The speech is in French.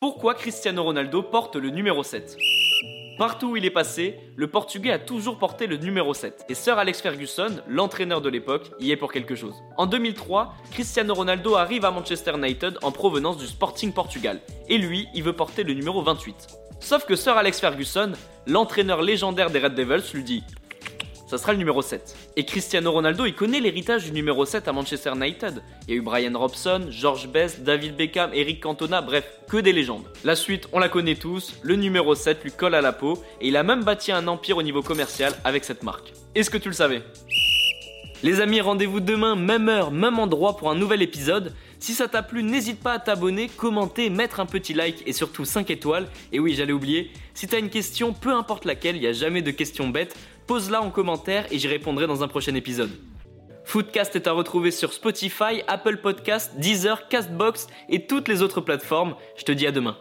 Pourquoi Cristiano Ronaldo porte le numéro 7 Partout où il est passé, le Portugais a toujours porté le numéro 7. Et Sir Alex Ferguson, l'entraîneur de l'époque, y est pour quelque chose. En 2003, Cristiano Ronaldo arrive à Manchester United en provenance du Sporting Portugal. Et lui, il veut porter le numéro 28. Sauf que Sir Alex Ferguson, l'entraîneur légendaire des Red Devils, lui dit ça sera le numéro 7. Et Cristiano Ronaldo, il connaît l'héritage du numéro 7 à Manchester United. Il y a eu Brian Robson, George Best, David Beckham, Eric Cantona, bref, que des légendes. La suite, on la connaît tous, le numéro 7 lui colle à la peau et il a même bâti un empire au niveau commercial avec cette marque. Est-ce que tu le savais? Les amis, rendez-vous demain, même heure, même endroit pour un nouvel épisode. Si ça t'a plu, n'hésite pas à t'abonner, commenter, mettre un petit like et surtout 5 étoiles. Et oui, j'allais oublier, si t'as une question, peu importe laquelle, il n'y a jamais de questions bêtes, pose-la en commentaire et j'y répondrai dans un prochain épisode. Foodcast est à retrouver sur Spotify, Apple Podcast, Deezer, Castbox et toutes les autres plateformes. Je te dis à demain.